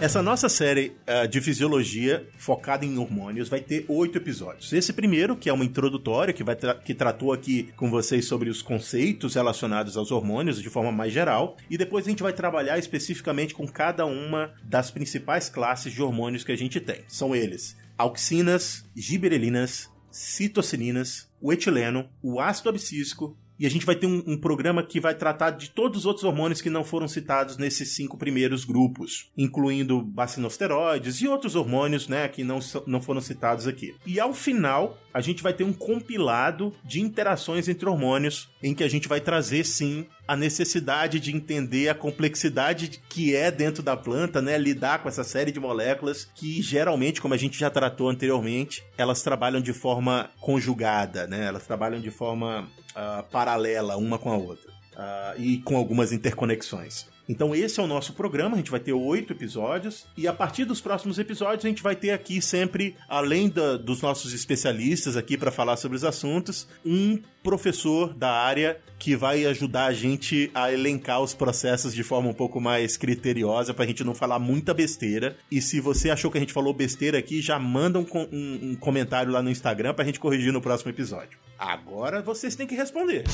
Essa nossa série uh, de fisiologia focada em hormônios vai ter oito episódios. Esse primeiro, que é uma introdutória, que, vai tra que tratou aqui com vocês sobre os conceitos relacionados aos hormônios de forma mais geral. E depois a gente vai trabalhar especificamente com cada uma das principais classes de hormônios que a gente tem. São eles: auxinas, giberelinas, citocininas, o etileno, o ácido abscísico, e a gente vai ter um, um, programa que vai tratar de todos os outros hormônios que não foram citados nesses cinco primeiros grupos, incluindo bacinosteroides e outros hormônios, né, que não, não foram citados aqui. E ao final, a gente vai ter um compilado de interações entre hormônios em que a gente vai trazer sim a necessidade de entender a complexidade que é dentro da planta, né? Lidar com essa série de moléculas que geralmente, como a gente já tratou anteriormente, elas trabalham de forma conjugada, né? Elas trabalham de forma uh, paralela uma com a outra. Uh, e com algumas interconexões. Então esse é o nosso programa, a gente vai ter oito episódios e a partir dos próximos episódios a gente vai ter aqui sempre, além da, dos nossos especialistas aqui para falar sobre os assuntos, um professor da área que vai ajudar a gente a elencar os processos de forma um pouco mais criteriosa para a gente não falar muita besteira. E se você achou que a gente falou besteira aqui, já manda um, um, um comentário lá no Instagram para a gente corrigir no próximo episódio. Agora vocês têm que responder.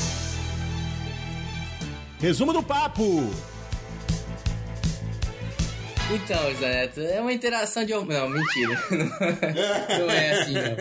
Resumo do papo! Então, José Neto, é uma interação de. Não, mentira. Não é assim, não.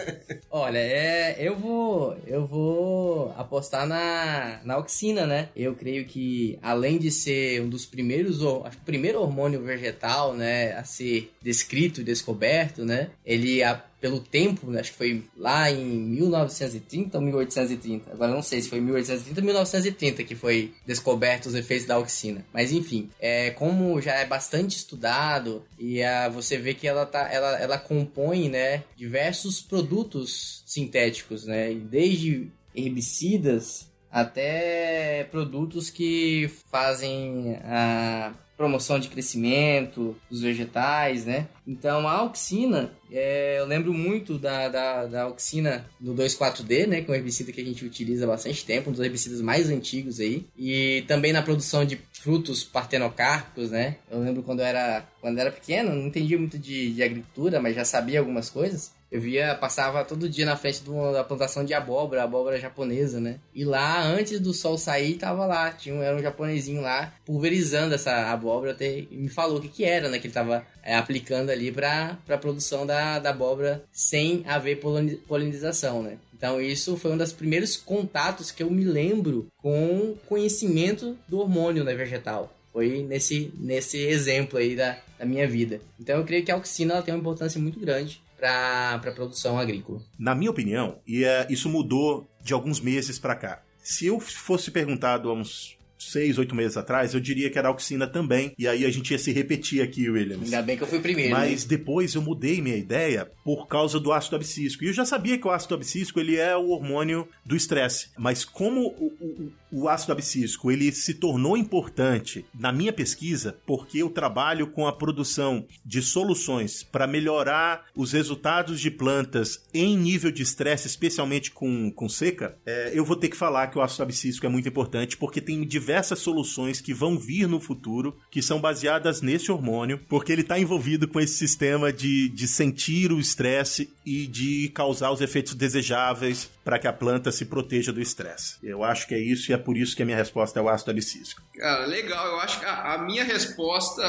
Olha, é, eu vou. Eu vou apostar na, na oxina, né? Eu creio que, além de ser um dos primeiros. Acho que o primeiro hormônio vegetal, né? A ser descrito e descoberto, né? Ele. A, pelo tempo, né? acho que foi lá em 1930 ou 1830. Agora não sei se foi 1830 ou 1930 que foi descoberto os efeitos da auxina. Mas enfim, é, como já é bastante estudado e a, você vê que ela, tá, ela, ela compõe né, diversos produtos sintéticos, né? Desde herbicidas até produtos que fazem a promoção de crescimento dos vegetais, né? Então a auxina, é, eu lembro muito da, da, da auxina do 2,4-D, né? Que é um herbicida que a gente utiliza há bastante tempo, um dos herbicidas mais antigos aí. E também na produção de frutos partenocárpicos, né? Eu lembro quando eu era, quando eu era pequeno, não entendia muito de, de agricultura, mas já sabia algumas coisas. Eu via, passava todo dia na frente da plantação de abóbora, abóbora japonesa, né? E lá, antes do sol sair, tava lá. Tinha, era um japonesinho lá, pulverizando essa abóbora. Até, e me falou o que que era, né? Que ele tava é, aplicando ali para a produção da, da abóbora sem haver polinização, né? Então isso foi um dos primeiros contatos que eu me lembro com conhecimento do hormônio né, vegetal. Foi nesse, nesse exemplo aí da, da minha vida. Então eu creio que a auxina ela tem uma importância muito grande para a produção agrícola. Na minha opinião, e é, isso mudou de alguns meses para cá. Se eu fosse perguntado há uns seis, oito meses atrás, eu diria que era auxina também. E aí a gente ia se repetir aqui, Williams. Ainda bem que eu fui primeiro. Mas né? depois eu mudei minha ideia por causa do ácido abscísico. E eu já sabia que o ácido abscísico ele é o hormônio do estresse. Mas como o, o, o ácido abscísico ele se tornou importante na minha pesquisa porque eu trabalho com a produção de soluções para melhorar os resultados de plantas em nível de estresse, especialmente com, com seca, é, eu vou ter que falar que o ácido abscísico é muito importante porque tem diversas soluções que vão vir no futuro que são baseadas nesse hormônio, porque ele está envolvido com esse sistema de, de sentir o estresse e de causar os efeitos desejáveis para que a planta se proteja do estresse. Eu acho que é isso e é por isso que a minha resposta é o ácido abscísico. Cara, legal. Eu acho que a, a, minha resposta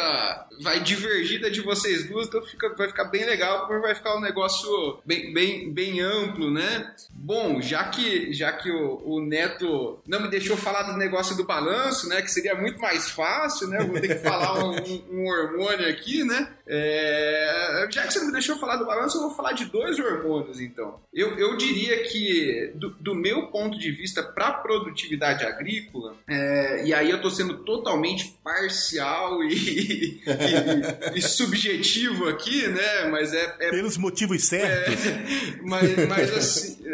vai divergir da de vocês duas, então fica, vai ficar bem legal, porque vai ficar um negócio bem, bem, bem amplo, né? Bom, já que, já que o, o Neto não me deixou falar do negócio do balanço, né? Que seria muito mais fácil, né? Vou ter que falar um, um, hormônio aqui, né? É, já que você não me deixou falar do balanço, eu vou falar de dois hormônios, então. Eu, eu diria que, do, do meu ponto de vista, para produtividade agrícola, é, e aí eu tô sendo totalmente parcial e, e, e subjetivo aqui, né? Mas é. é Pelos motivos certos. É, mas, mas assim.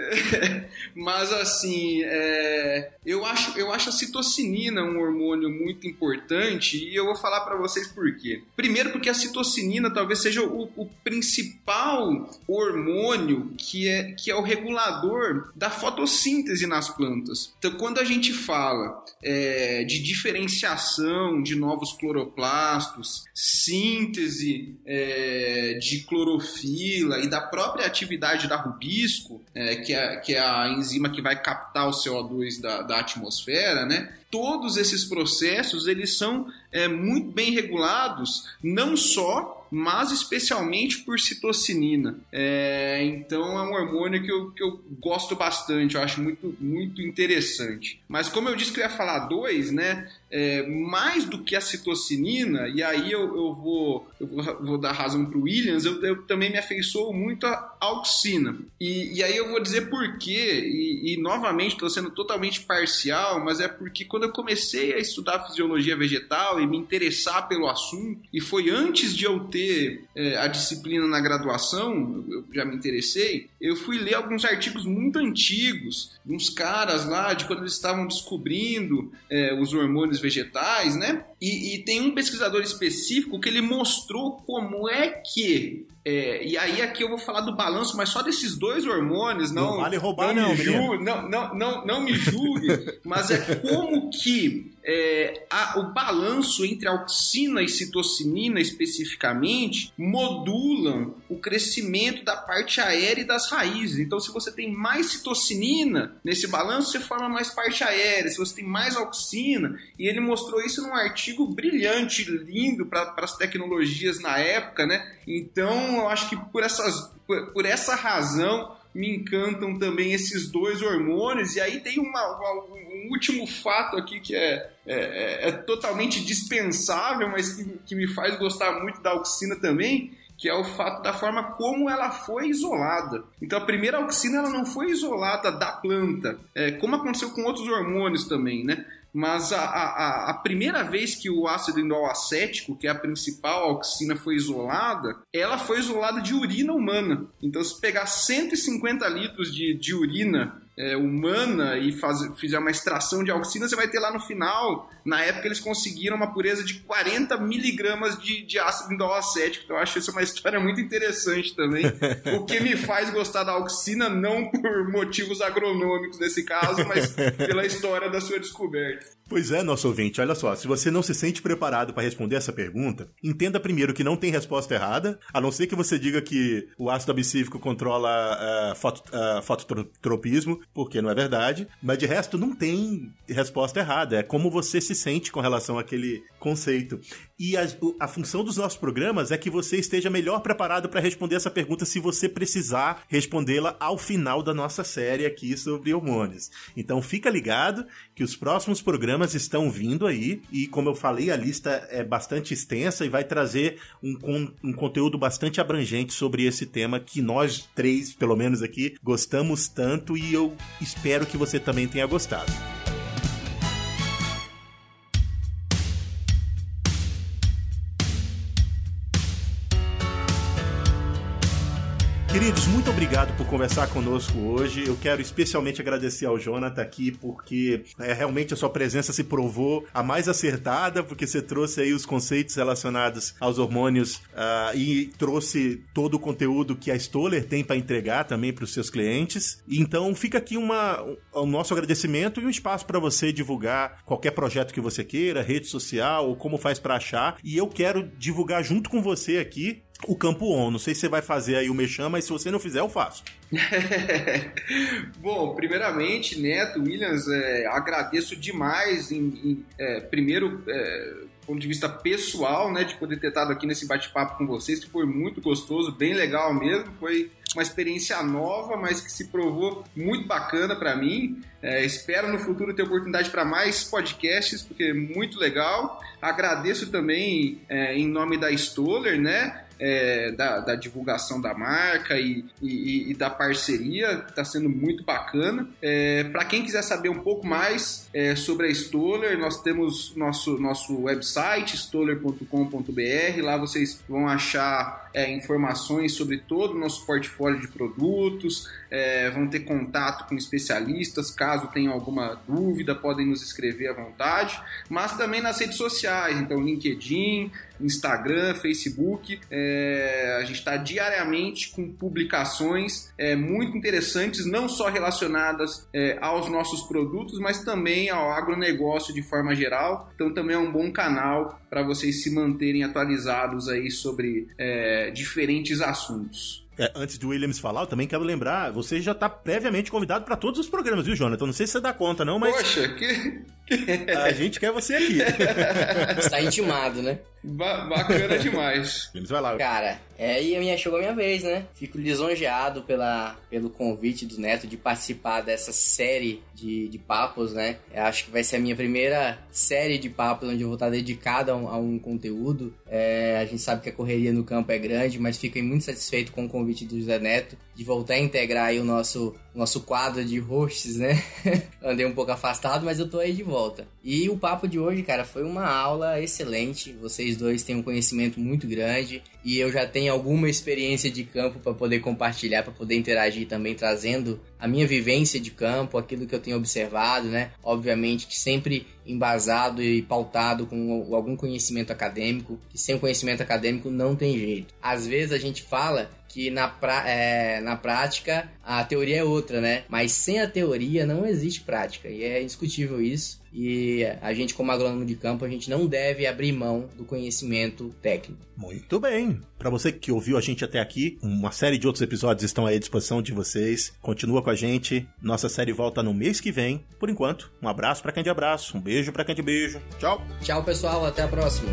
Mas assim, é, eu, acho, eu acho a citocinina um hormônio muito importante e eu vou falar para vocês por quê. Primeiro, porque a citocinina talvez seja o, o principal hormônio que é, que é o regulador da fotossíntese nas plantas. Então, quando a gente fala é, de diferenciação de novos cloroplastos, síntese é, de clorofila e da própria atividade da rubisco, é, que, é, que é a enzima que vai captar o CO2 da, da atmosfera, né? todos esses processos eles são é, muito bem regulados, não só mas especialmente por citocinina. É, então é um hormônio que eu, que eu gosto bastante, eu acho muito, muito interessante. Mas como eu disse que eu ia falar dois, né? É, mais do que a citocinina, e aí eu, eu, vou, eu vou, dar razão para o Williams, eu, eu, também me afeiçoo muito a auxina. E, e aí eu vou dizer por quê, e, e novamente estou sendo totalmente parcial, mas é porque quando eu comecei a estudar fisiologia vegetal e me interessar pelo assunto, e foi antes de eu ter é, a disciplina na graduação, eu já me interessei, eu fui ler alguns artigos muito antigos, uns caras lá, de quando eles estavam descobrindo é, os hormônios vegetais, né? E, e, tem um pesquisador específico que ele mostrou como é que. É, e aí aqui eu vou falar do balanço, mas só desses dois hormônios, não. Não vale roubar, não. Não, julgue, não, não, não, não me julgue, mas é como que é, a, o balanço entre auxina e citocinina especificamente modulam o crescimento da parte aérea e das raízes. Então, se você tem mais citocinina nesse balanço, você forma mais parte aérea. Se você tem mais auxina, e ele mostrou isso num artigo brilhante, lindo para as tecnologias na época, né? Então, eu acho que por, essas, por, por essa razão me encantam também esses dois hormônios. E aí tem uma, uma, um último fato aqui que é, é, é, é totalmente dispensável, mas que, que, me faz gostar muito da auxina também, que é o fato da forma como ela foi isolada. Então a primeira auxina ela não foi isolada da planta, é, como aconteceu com outros hormônios também, né? Mas a, a, a, primeira vez que o ácido indol acético, que é a principal auxina, foi isolada, ela foi isolada de urina humana. Então, se pegar 150 litros de, de urina é, humana e faz, fizer uma extração de auxina, você vai ter lá no final, na época eles conseguiram uma pureza de 40 miligramas de, de ácido indolacético, então eu acho isso uma história muito interessante também, o que me faz gostar da auxina não por motivos agronômicos nesse caso, mas pela história da sua descoberta. Pois é, nosso ouvinte, olha só, se você não se sente preparado para responder essa pergunta, entenda primeiro que não tem resposta errada, a não ser que você diga que o ácido abscífico controla uh, foto, uh, fototropismo, porque não é verdade, mas de resto não tem resposta errada, é como você se sente com relação àquele conceito. E a, a função dos nossos programas é que você esteja melhor preparado para responder essa pergunta se você precisar respondê-la ao final da nossa série aqui sobre hormônios. Então fica ligado que os próximos programas estão vindo aí e, como eu falei, a lista é bastante extensa e vai trazer um, um conteúdo bastante abrangente sobre esse tema que nós três, pelo menos aqui, gostamos tanto e eu espero que você também tenha gostado. Queridos, muito obrigado por conversar conosco hoje. Eu quero especialmente agradecer ao Jonathan aqui, porque é, realmente a sua presença se provou a mais acertada, porque você trouxe aí os conceitos relacionados aos hormônios uh, e trouxe todo o conteúdo que a Stoller tem para entregar também para os seus clientes. Então fica aqui uma, o nosso agradecimento e um espaço para você divulgar qualquer projeto que você queira, rede social ou como faz para achar. E eu quero divulgar junto com você aqui o Campo On. Não sei se você vai fazer aí o mexam, mas se você não fizer, eu faço. Bom, primeiramente, Neto, Williams, é, agradeço demais, em, em é, primeiro, é, ponto de vista pessoal, né, de poder ter estado aqui nesse bate-papo com vocês, que foi muito gostoso, bem legal mesmo, foi uma experiência nova, mas que se provou muito bacana para mim. É, espero no futuro ter oportunidade para mais podcasts, porque é muito legal. Agradeço também é, em nome da Stoller, né? É, da, da, divulgação da marca e, e, e da parceria, está sendo muito bacana. É, Para quem quiser saber um pouco mais é, sobre a Stoller, nós temos nosso, nosso website, stoller.com.br. Lá vocês vão achar é, informações sobre todo o nosso portfólio de produtos, é, vão ter contato com especialistas, caso tenham alguma dúvida, podem nos escrever à vontade, mas também nas redes sociais, então LinkedIn, Instagram, Facebook, é, a gente está diariamente com publicações é, muito interessantes, não só relacionadas é, aos nossos produtos, mas também ao agronegócio de forma geral, então também é um bom canal para vocês se manterem atualizados aí sobre é, diferentes assuntos. É, antes do Williams falar, eu também quero lembrar, você já está previamente convidado para todos os programas, viu, Jonathan? Não sei se você dá conta, não, mas. Poxa, que, A gente quer você aqui. Está intimado, né? Ba bacana demais. Denis, vai lá. Cara, é, e a minha, chegou a minha vez, né? Fico lisonjeado pela, pelo convite do Neto de participar dessa série de, de papos, né? Eu acho que vai ser a minha primeira série de papos onde eu vou estar dedicado a um, a um conteúdo. É, a gente sabe que a correria no campo é grande, mas fiquei muito satisfeito com o convite do José Neto de voltar a integrar aí o nosso, nosso quadro de hosts, né? Andei um pouco afastado, mas eu tô aí de volta. E o papo de hoje, cara, foi uma aula excelente. Vocês dois têm um conhecimento muito grande e eu já tenho alguma experiência de campo para poder compartilhar, para poder interagir também, trazendo a minha vivência de campo, aquilo que eu tenho observado, né? Obviamente que sempre embasado e pautado com algum conhecimento acadêmico, que sem o conhecimento acadêmico não tem jeito. Às vezes a gente fala que na, pra, é, na prática a teoria é outra, né? Mas sem a teoria não existe prática, e é indiscutível isso. E a gente, como agrônomo de campo, a gente não deve abrir mão do conhecimento técnico. Muito bem. Para você que ouviu a gente até aqui, uma série de outros episódios estão à disposição de vocês. Continua com a gente. Nossa série volta no mês que vem. Por enquanto, um abraço para quem de abraço, um beijo para quem de beijo. Tchau. Tchau, pessoal. Até a próxima.